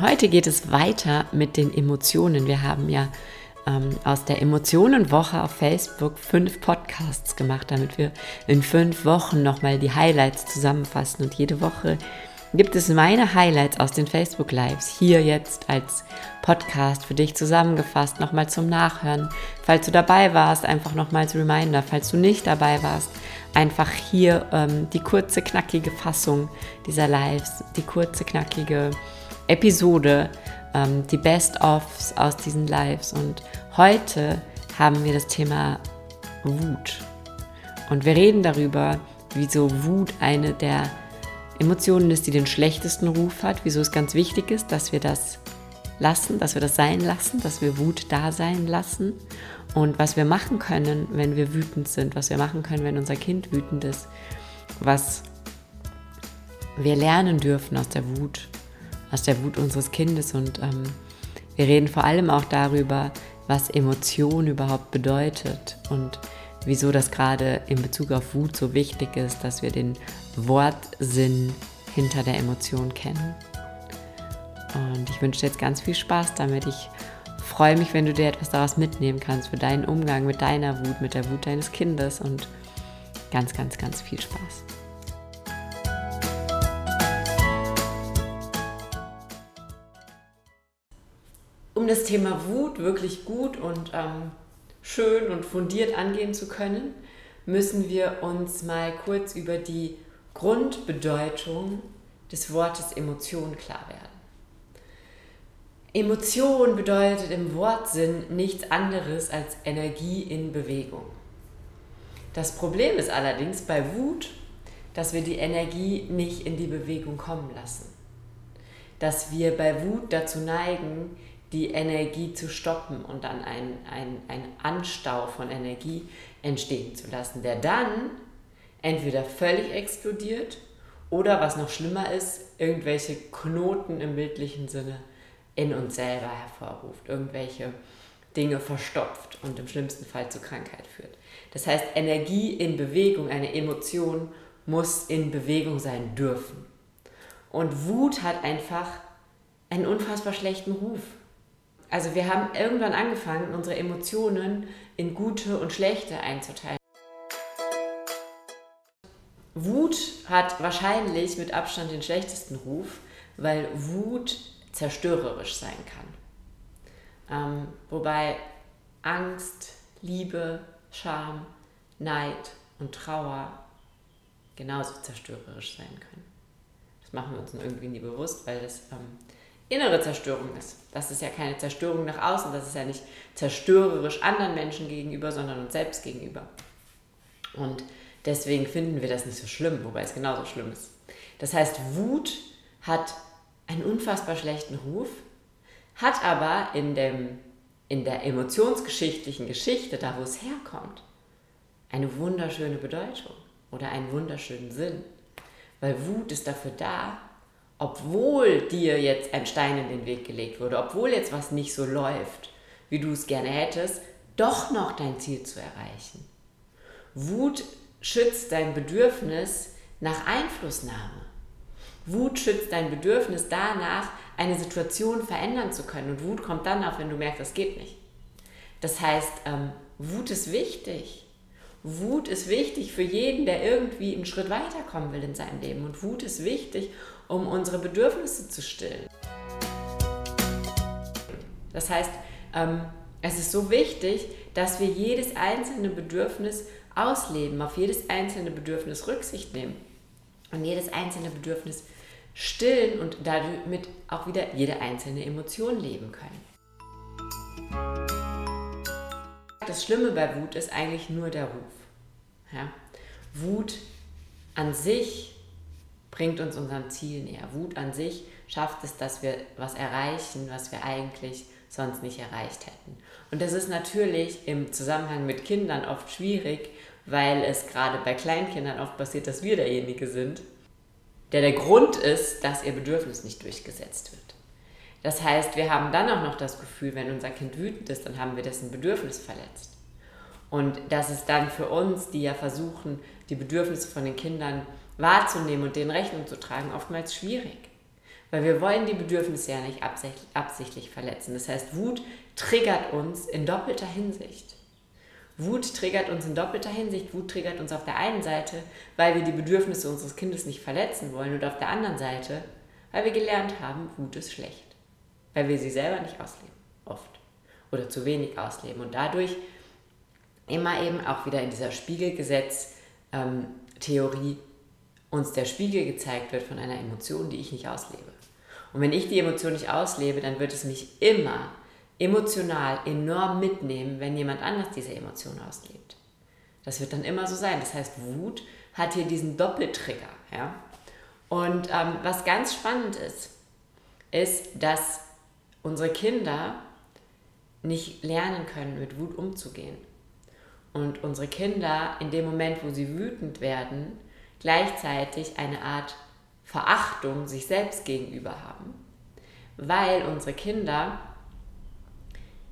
Heute geht es weiter mit den Emotionen. Wir haben ja ähm, aus der Emotionenwoche auf Facebook fünf Podcasts gemacht, damit wir in fünf Wochen nochmal die Highlights zusammenfassen. Und jede Woche gibt es meine Highlights aus den Facebook Lives hier jetzt als Podcast für dich zusammengefasst, nochmal zum Nachhören. Falls du dabei warst, einfach nochmal als Reminder. Falls du nicht dabei warst, einfach hier ähm, die kurze, knackige Fassung dieser Lives, die kurze, knackige Episode, ähm, die Best-ofs aus diesen Lives. Und heute haben wir das Thema Wut. Und wir reden darüber, wieso Wut eine der Emotionen ist, die den schlechtesten Ruf hat, wieso es ganz wichtig ist, dass wir das lassen, dass wir das sein lassen, dass wir Wut da sein lassen und was wir machen können, wenn wir wütend sind, was wir machen können, wenn unser Kind wütend ist, was wir lernen dürfen aus der Wut, aus der Wut unseres Kindes und ähm, wir reden vor allem auch darüber, was Emotion überhaupt bedeutet und wieso das gerade in Bezug auf Wut so wichtig ist, dass wir den Wortsinn hinter der Emotion kennen. Und ich wünsche dir jetzt ganz viel Spaß damit. Ich freue mich, wenn du dir etwas daraus mitnehmen kannst für deinen Umgang mit deiner Wut, mit der Wut deines Kindes und ganz, ganz, ganz viel Spaß. Das Thema Wut wirklich gut und ähm, schön und fundiert angehen zu können, müssen wir uns mal kurz über die Grundbedeutung des Wortes Emotion klar werden. Emotion bedeutet im Wortsinn nichts anderes als Energie in Bewegung. Das Problem ist allerdings bei Wut, dass wir die Energie nicht in die Bewegung kommen lassen. Dass wir bei Wut dazu neigen, die Energie zu stoppen und dann ein, ein, ein Anstau von Energie entstehen zu lassen, der dann entweder völlig explodiert oder, was noch schlimmer ist, irgendwelche Knoten im bildlichen Sinne in uns selber hervorruft, irgendwelche Dinge verstopft und im schlimmsten Fall zu Krankheit führt. Das heißt, Energie in Bewegung, eine Emotion muss in Bewegung sein dürfen. Und Wut hat einfach einen unfassbar schlechten Ruf. Also wir haben irgendwann angefangen, unsere Emotionen in gute und schlechte einzuteilen. Wut hat wahrscheinlich mit Abstand den schlechtesten Ruf, weil Wut zerstörerisch sein kann. Ähm, wobei Angst, Liebe, Scham, Neid und Trauer genauso zerstörerisch sein können. Das machen wir uns irgendwie nie bewusst, weil das ähm, innere Zerstörung ist. Das ist ja keine Zerstörung nach außen, das ist ja nicht zerstörerisch anderen Menschen gegenüber, sondern uns selbst gegenüber. Und deswegen finden wir das nicht so schlimm, wobei es genauso schlimm ist. Das heißt, Wut hat einen unfassbar schlechten Ruf, hat aber in, dem, in der emotionsgeschichtlichen Geschichte, da wo es herkommt, eine wunderschöne Bedeutung oder einen wunderschönen Sinn. Weil Wut ist dafür da, obwohl dir jetzt ein Stein in den Weg gelegt wurde, obwohl jetzt was nicht so läuft, wie du es gerne hättest, doch noch dein Ziel zu erreichen. Wut schützt dein Bedürfnis nach Einflussnahme. Wut schützt dein Bedürfnis danach, eine Situation verändern zu können. Und Wut kommt dann auf, wenn du merkst, das geht nicht. Das heißt, ähm, Wut ist wichtig. Wut ist wichtig für jeden, der irgendwie einen Schritt weiterkommen will in seinem Leben. Und Wut ist wichtig, um unsere Bedürfnisse zu stillen. Das heißt, ähm, es ist so wichtig, dass wir jedes einzelne Bedürfnis ausleben, auf jedes einzelne Bedürfnis Rücksicht nehmen und jedes einzelne Bedürfnis stillen und damit auch wieder jede einzelne Emotion leben können. Das Schlimme bei Wut ist eigentlich nur der Ruf. Ja? Wut an sich bringt uns unserem Ziel näher. Wut an sich schafft es, dass wir was erreichen, was wir eigentlich sonst nicht erreicht hätten. Und das ist natürlich im Zusammenhang mit Kindern oft schwierig, weil es gerade bei Kleinkindern oft passiert, dass wir derjenige sind, der der Grund ist, dass ihr Bedürfnis nicht durchgesetzt wird. Das heißt, wir haben dann auch noch das Gefühl, wenn unser Kind wütend ist, dann haben wir dessen Bedürfnis verletzt. Und das ist dann für uns, die ja versuchen, die Bedürfnisse von den Kindern wahrzunehmen und denen Rechnung zu tragen, oftmals schwierig. Weil wir wollen die Bedürfnisse ja nicht absichtlich verletzen. Das heißt, Wut triggert uns in doppelter Hinsicht. Wut triggert uns in doppelter Hinsicht. Wut triggert uns auf der einen Seite, weil wir die Bedürfnisse unseres Kindes nicht verletzen wollen und auf der anderen Seite, weil wir gelernt haben, Wut ist schlecht. Weil wir sie selber nicht ausleben, oft. Oder zu wenig ausleben. Und dadurch immer eben auch wieder in dieser Spiegelgesetz-Theorie ähm, uns der Spiegel gezeigt wird von einer Emotion, die ich nicht auslebe. Und wenn ich die Emotion nicht auslebe, dann wird es mich immer emotional enorm mitnehmen, wenn jemand anders diese Emotion auslebt. Das wird dann immer so sein. Das heißt, Wut hat hier diesen Doppeltrigger. Ja? Und ähm, was ganz spannend ist, ist, dass unsere Kinder nicht lernen können, mit Wut umzugehen. Und unsere Kinder in dem Moment, wo sie wütend werden, gleichzeitig eine Art Verachtung sich selbst gegenüber haben, weil unsere Kinder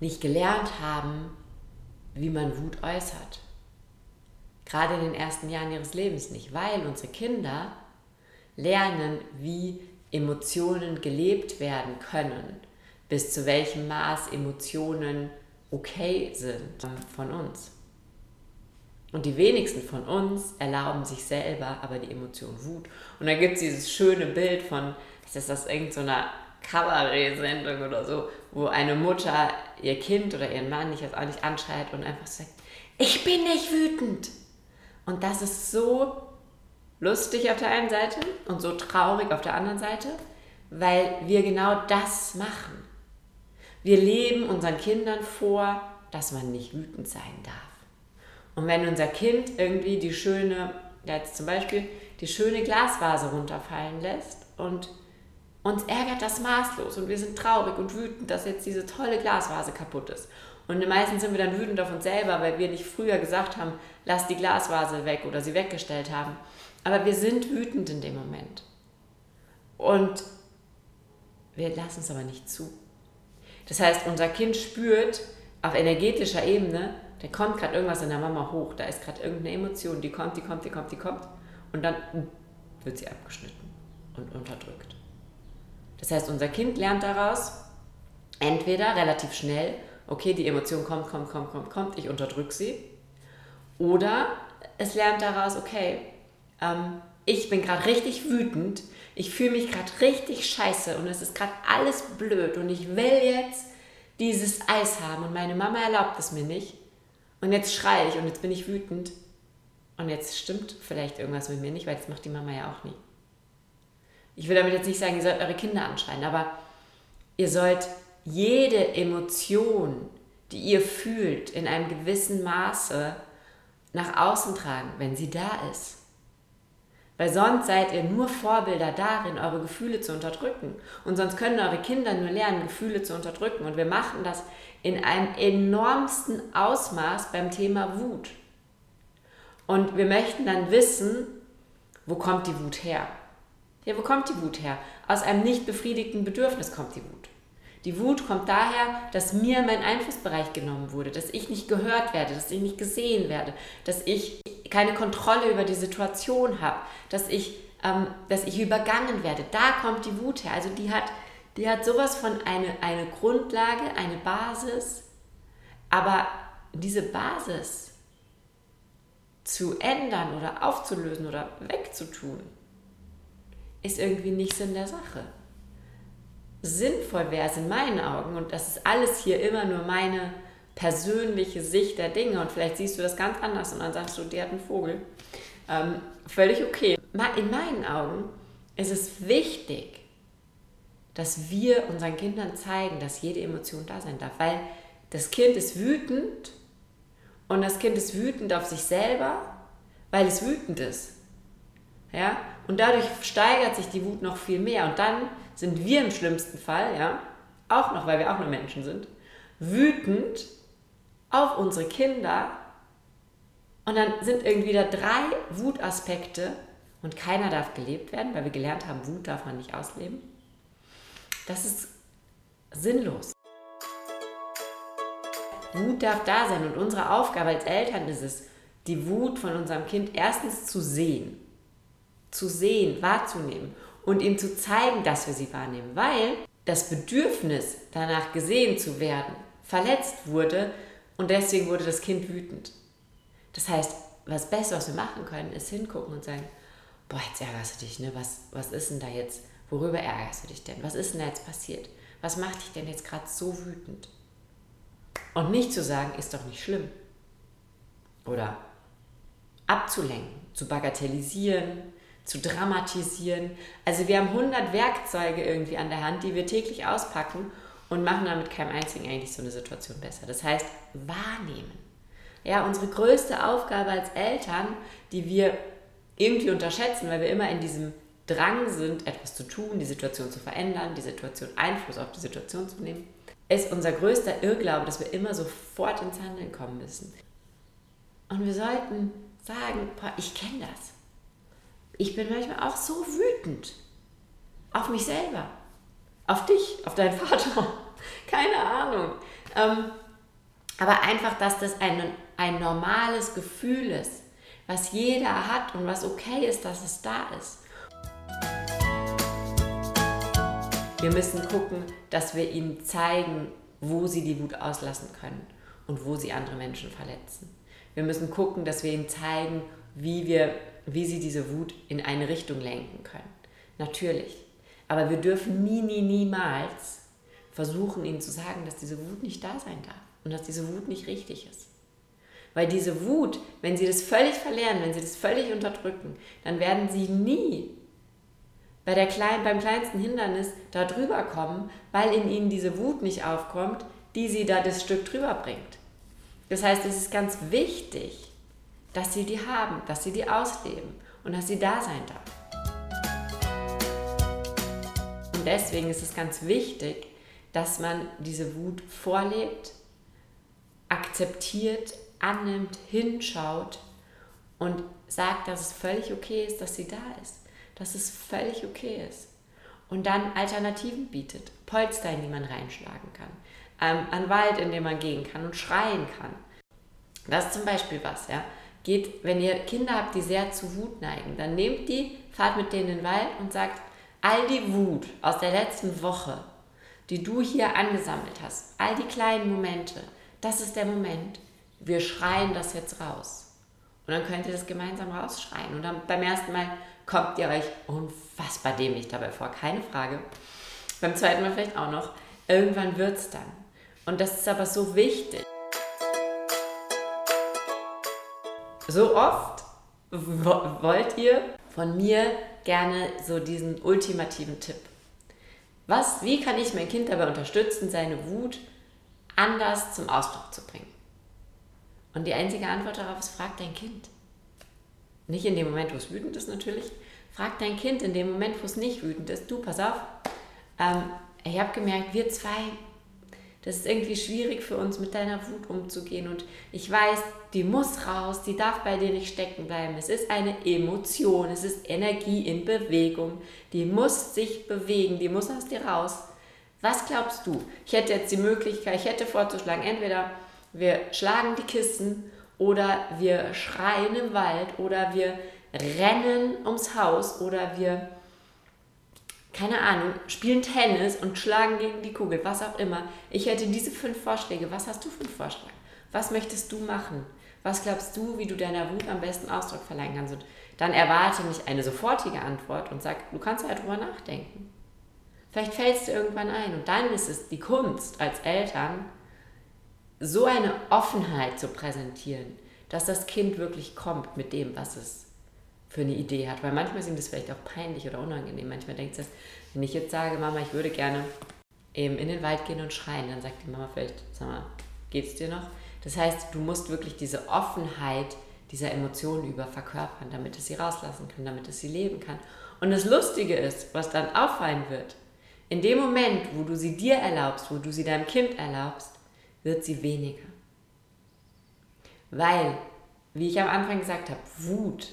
nicht gelernt haben, wie man Wut äußert. Gerade in den ersten Jahren ihres Lebens nicht, weil unsere Kinder lernen, wie Emotionen gelebt werden können, bis zu welchem Maß Emotionen okay sind von uns. Und die wenigsten von uns erlauben sich selber aber die Emotion Wut. Und da gibt es dieses schöne Bild von, das ist das irgendeiner so Kabarett-Sendung oder so, wo eine Mutter ihr Kind oder ihren Mann, ich weiß auch nicht, anschreit und einfach sagt, ich bin nicht wütend. Und das ist so lustig auf der einen Seite und so traurig auf der anderen Seite, weil wir genau das machen. Wir leben unseren Kindern vor, dass man nicht wütend sein darf. Und wenn unser Kind irgendwie die schöne, jetzt zum Beispiel, die schöne Glasvase runterfallen lässt und uns ärgert das maßlos und wir sind traurig und wütend, dass jetzt diese tolle Glasvase kaputt ist. Und meistens sind wir dann wütend auf uns selber, weil wir nicht früher gesagt haben, lass die Glasvase weg oder sie weggestellt haben. Aber wir sind wütend in dem Moment. Und wir lassen es aber nicht zu. Das heißt, unser Kind spürt auf energetischer Ebene, da kommt gerade irgendwas in der Mama hoch, da ist gerade irgendeine Emotion, die kommt, die kommt, die kommt, die kommt und dann wird sie abgeschnitten und unterdrückt. Das heißt, unser Kind lernt daraus entweder relativ schnell, okay, die Emotion kommt, kommt, kommt, kommt, kommt, ich unterdrücke sie, oder es lernt daraus, okay, ähm, ich bin gerade richtig wütend, ich fühle mich gerade richtig scheiße und es ist gerade alles blöd und ich will jetzt dieses Eis haben und meine Mama erlaubt es mir nicht. Und jetzt schreie ich und jetzt bin ich wütend. Und jetzt stimmt vielleicht irgendwas mit mir nicht, weil das macht die Mama ja auch nie. Ich will damit jetzt nicht sagen, ihr sollt eure Kinder anschreien, aber ihr sollt jede Emotion, die ihr fühlt, in einem gewissen Maße nach außen tragen, wenn sie da ist. Weil sonst seid ihr nur Vorbilder darin, eure Gefühle zu unterdrücken. Und sonst können eure Kinder nur lernen, Gefühle zu unterdrücken. Und wir machen das in einem enormsten Ausmaß beim Thema Wut. Und wir möchten dann wissen, wo kommt die Wut her? Ja, wo kommt die Wut her? Aus einem nicht befriedigten Bedürfnis kommt die Wut. Die Wut kommt daher, dass mir mein Einflussbereich genommen wurde, dass ich nicht gehört werde, dass ich nicht gesehen werde, dass ich keine Kontrolle über die Situation habe, dass ich, ähm, dass ich übergangen werde. Da kommt die Wut her. Also die hat, die hat sowas von eine, eine Grundlage, eine Basis. Aber diese Basis zu ändern oder aufzulösen oder wegzutun, ist irgendwie nicht Sinn der Sache. Sinnvoll wäre es in meinen Augen, und das ist alles hier immer nur meine persönliche Sicht der Dinge und vielleicht siehst du das ganz anders und dann sagst du, der hat einen Vogel. Ähm, völlig okay. In meinen Augen ist es wichtig, dass wir unseren Kindern zeigen, dass jede Emotion da sein darf, weil das Kind ist wütend und das Kind ist wütend auf sich selber, weil es wütend ist. Ja? Und dadurch steigert sich die Wut noch viel mehr und dann sind wir im schlimmsten Fall, ja, auch noch, weil wir auch nur Menschen sind, wütend auf unsere Kinder und dann sind irgendwie da drei Wutaspekte und keiner darf gelebt werden, weil wir gelernt haben, Wut darf man nicht ausleben. Das ist sinnlos. Wut darf da sein und unsere Aufgabe als Eltern ist es, die Wut von unserem Kind erstens zu sehen, zu sehen, wahrzunehmen und ihm zu zeigen, dass wir sie wahrnehmen, weil das Bedürfnis, danach gesehen zu werden, verletzt wurde und deswegen wurde das Kind wütend. Das heißt, was Beste, was wir machen können, ist hingucken und sagen, boah, jetzt ärgerst du dich, ne? Was, was ist denn da jetzt, worüber ärgerst du dich denn? Was ist denn da jetzt passiert? Was macht dich denn jetzt gerade so wütend? Und nicht zu sagen, ist doch nicht schlimm. Oder abzulenken, zu bagatellisieren, zu dramatisieren. Also wir haben 100 Werkzeuge irgendwie an der Hand, die wir täglich auspacken und machen damit keinem einzigen eigentlich so eine Situation besser. Das heißt, wahrnehmen. Ja, unsere größte Aufgabe als Eltern, die wir irgendwie unterschätzen, weil wir immer in diesem Drang sind, etwas zu tun, die Situation zu verändern, die Situation Einfluss auf die Situation zu nehmen, ist unser größter Irrglaube, dass wir immer sofort ins Handeln kommen müssen. Und wir sollten sagen, boah, ich kenne das. Ich bin manchmal auch so wütend auf mich selber, auf dich, auf deinen Vater, keine Ahnung. Ähm, aber einfach, dass das ein, ein normales Gefühl ist, was jeder hat und was okay ist, dass es da ist. Wir müssen gucken, dass wir ihnen zeigen, wo sie die Wut auslassen können und wo sie andere Menschen verletzen. Wir müssen gucken, dass wir ihnen zeigen, wie, wir, wie sie diese Wut in eine Richtung lenken können. Natürlich. Aber wir dürfen nie, nie, niemals versuchen, ihnen zu sagen, dass diese Wut nicht da sein darf und dass diese Wut nicht richtig ist. Weil diese Wut, wenn sie das völlig verlieren, wenn sie das völlig unterdrücken, dann werden sie nie bei der kleinen, beim kleinsten Hindernis da drüber kommen, weil in ihnen diese Wut nicht aufkommt, die sie da das Stück drüber bringt. Das heißt, es ist ganz wichtig, dass sie die haben, dass sie die ausleben und dass sie da sein darf. Und deswegen ist es ganz wichtig, dass man diese Wut vorlebt, akzeptiert, annimmt, hinschaut und sagt, dass es völlig okay ist, dass sie da ist, dass es völlig okay ist. Und dann Alternativen bietet, Polster, in die man reinschlagen kann, ähm, an Wald, in dem man gehen kann und schreien kann. Das ist zum Beispiel was, ja. Geht, wenn ihr Kinder habt, die sehr zu Wut neigen, dann nehmt die, fahrt mit denen in den Wald und sagt, all die Wut aus der letzten Woche, die du hier angesammelt hast, all die kleinen Momente, das ist der Moment, wir schreien das jetzt raus. Und dann könnt ihr das gemeinsam rausschreien. Und dann beim ersten Mal kommt ihr euch unfassbar dämlich dabei vor, keine Frage. Beim zweiten Mal vielleicht auch noch. Irgendwann wird es dann. Und das ist aber so wichtig. So oft wollt ihr von mir gerne so diesen ultimativen Tipp. Was, wie kann ich mein Kind dabei unterstützen, seine Wut anders zum Ausdruck zu bringen? Und die einzige Antwort darauf ist, frag dein Kind. Nicht in dem Moment, wo es wütend ist natürlich. Frag dein Kind in dem Moment, wo es nicht wütend ist. Du, pass auf, ähm, ich habe gemerkt, wir zwei, das ist irgendwie schwierig für uns, mit deiner Wut umzugehen. Und ich weiß, die muss raus, die darf bei dir nicht stecken bleiben. Es ist eine Emotion, es ist Energie in Bewegung. Die muss sich bewegen, die muss aus dir raus. Was glaubst du? Ich hätte jetzt die Möglichkeit, ich hätte vorzuschlagen, entweder wir schlagen die Kisten oder wir schreien im Wald oder wir rennen ums Haus oder wir keine Ahnung, spielen Tennis und schlagen gegen die Kugel, was auch immer. Ich hätte diese fünf Vorschläge. Was hast du für einen Vorschlag? Was möchtest du machen? Was glaubst du, wie du deiner Wut am besten Ausdruck verleihen kannst? Und dann erwarte nicht eine sofortige Antwort und sag, du kannst halt drüber nachdenken. Vielleicht fällt es dir irgendwann ein. Und dann ist es die Kunst als Eltern, so eine Offenheit zu präsentieren, dass das Kind wirklich kommt mit dem, was es für eine Idee hat. Weil manchmal ist ihm das vielleicht auch peinlich oder unangenehm. Manchmal denkt es, wenn ich jetzt sage, Mama, ich würde gerne eben in den Wald gehen und schreien, dann sagt die Mama vielleicht, sag mal, geht's dir noch? Das heißt, du musst wirklich diese Offenheit dieser Emotionen über verkörpern, damit es sie rauslassen kann, damit es sie leben kann. Und das Lustige ist, was dann auffallen wird, in dem Moment, wo du sie dir erlaubst, wo du sie deinem Kind erlaubst, wird sie weniger. Weil, wie ich am Anfang gesagt habe, Wut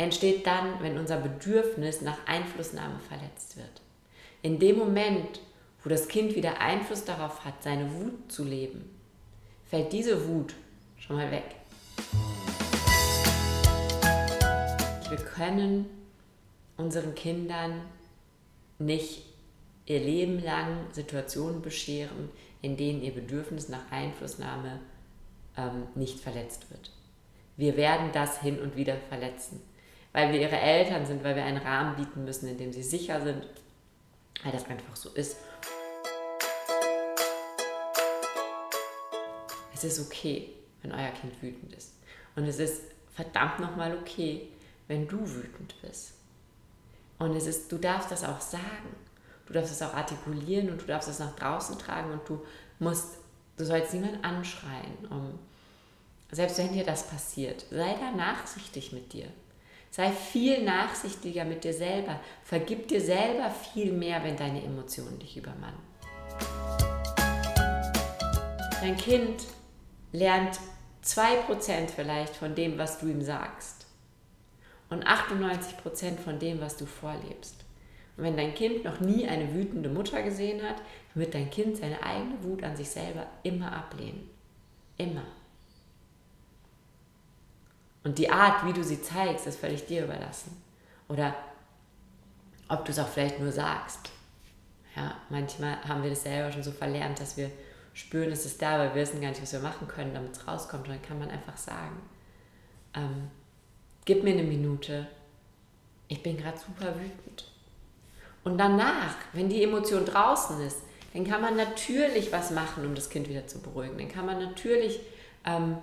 entsteht dann, wenn unser Bedürfnis nach Einflussnahme verletzt wird. In dem Moment, wo das Kind wieder Einfluss darauf hat, seine Wut zu leben, fällt diese Wut schon mal weg. Wir können unseren Kindern nicht ihr Leben lang Situationen bescheren, in denen ihr Bedürfnis nach Einflussnahme ähm, nicht verletzt wird. Wir werden das hin und wieder verletzen, weil wir ihre Eltern sind, weil wir einen Rahmen bieten müssen, in dem sie sicher sind, weil das einfach so ist. Es ist okay, wenn euer Kind wütend ist. Und es ist verdammt nochmal okay, wenn du wütend bist. Und es ist, du darfst das auch sagen. Du darfst es auch artikulieren und du darfst es nach draußen tragen und du musst, du sollst niemanden anschreien. Um, selbst wenn dir das passiert, sei da nachsichtig mit dir. Sei viel nachsichtiger mit dir selber. Vergib dir selber viel mehr, wenn deine Emotionen dich übermannen. Dein Kind lernt 2% vielleicht von dem, was du ihm sagst und 98% von dem, was du vorlebst. Und wenn dein Kind noch nie eine wütende Mutter gesehen hat, wird dein Kind seine eigene Wut an sich selber immer ablehnen. Immer. Und die Art, wie du sie zeigst, ist völlig dir überlassen. Oder ob du es auch vielleicht nur sagst. Ja, manchmal haben wir das selber schon so verlernt, dass wir spüren, es ist da, aber wir wissen gar nicht, was wir machen können, damit es rauskommt. Und dann kann man einfach sagen, ähm, gib mir eine Minute, ich bin gerade super wütend. Und danach, wenn die Emotion draußen ist, dann kann man natürlich was machen, um das Kind wieder zu beruhigen. Dann kann man natürlich ähm,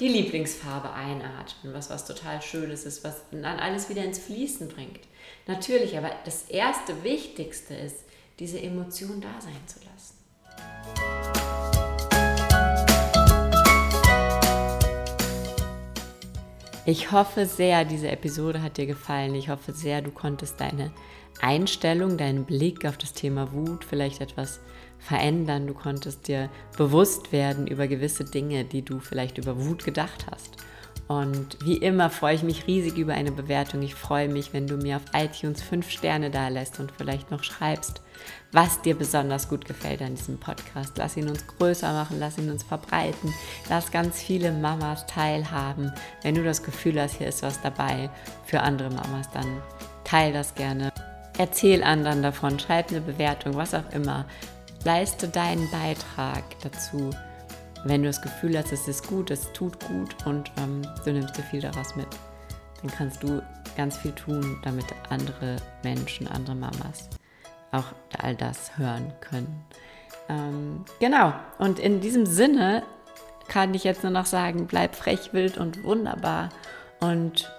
die Lieblingsfarbe einatmen, was was total Schönes ist, was dann alles wieder ins Fließen bringt. Natürlich, aber das erste Wichtigste ist, diese Emotion da sein zu lassen. Ich hoffe sehr, diese Episode hat dir gefallen. Ich hoffe sehr, du konntest deine Einstellung, deinen Blick auf das Thema Wut vielleicht etwas verändern. Du konntest dir bewusst werden über gewisse Dinge, die du vielleicht über Wut gedacht hast. Und wie immer freue ich mich riesig über eine Bewertung. Ich freue mich, wenn du mir auf iTunes fünf Sterne da lässt und vielleicht noch schreibst, was dir besonders gut gefällt an diesem Podcast. Lass ihn uns größer machen, lass ihn uns verbreiten, lass ganz viele Mamas teilhaben. Wenn du das Gefühl hast, hier ist was dabei für andere Mamas, dann teil das gerne. Erzähl anderen davon, schreib eine Bewertung, was auch immer. Leiste deinen Beitrag dazu wenn du das Gefühl hast, es ist gut, es tut gut und ähm, du nimmst dir viel daraus mit, dann kannst du ganz viel tun, damit andere Menschen, andere Mamas auch all das hören können. Ähm, genau, und in diesem Sinne kann ich jetzt nur noch sagen, bleib frech, wild und wunderbar. Und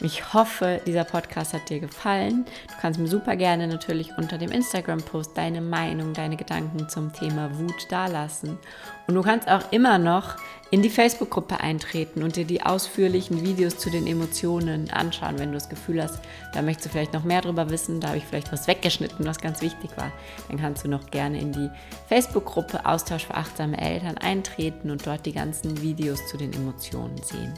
ich hoffe, dieser Podcast hat dir gefallen. Du kannst mir super gerne natürlich unter dem Instagram-Post deine Meinung, deine Gedanken zum Thema Wut dalassen. Und du kannst auch immer noch in die Facebook-Gruppe eintreten und dir die ausführlichen Videos zu den Emotionen anschauen, wenn du das Gefühl hast, da möchtest du vielleicht noch mehr darüber wissen, da habe ich vielleicht was weggeschnitten, was ganz wichtig war. Dann kannst du noch gerne in die Facebook-Gruppe Austausch für achtsame Eltern eintreten und dort die ganzen Videos zu den Emotionen sehen.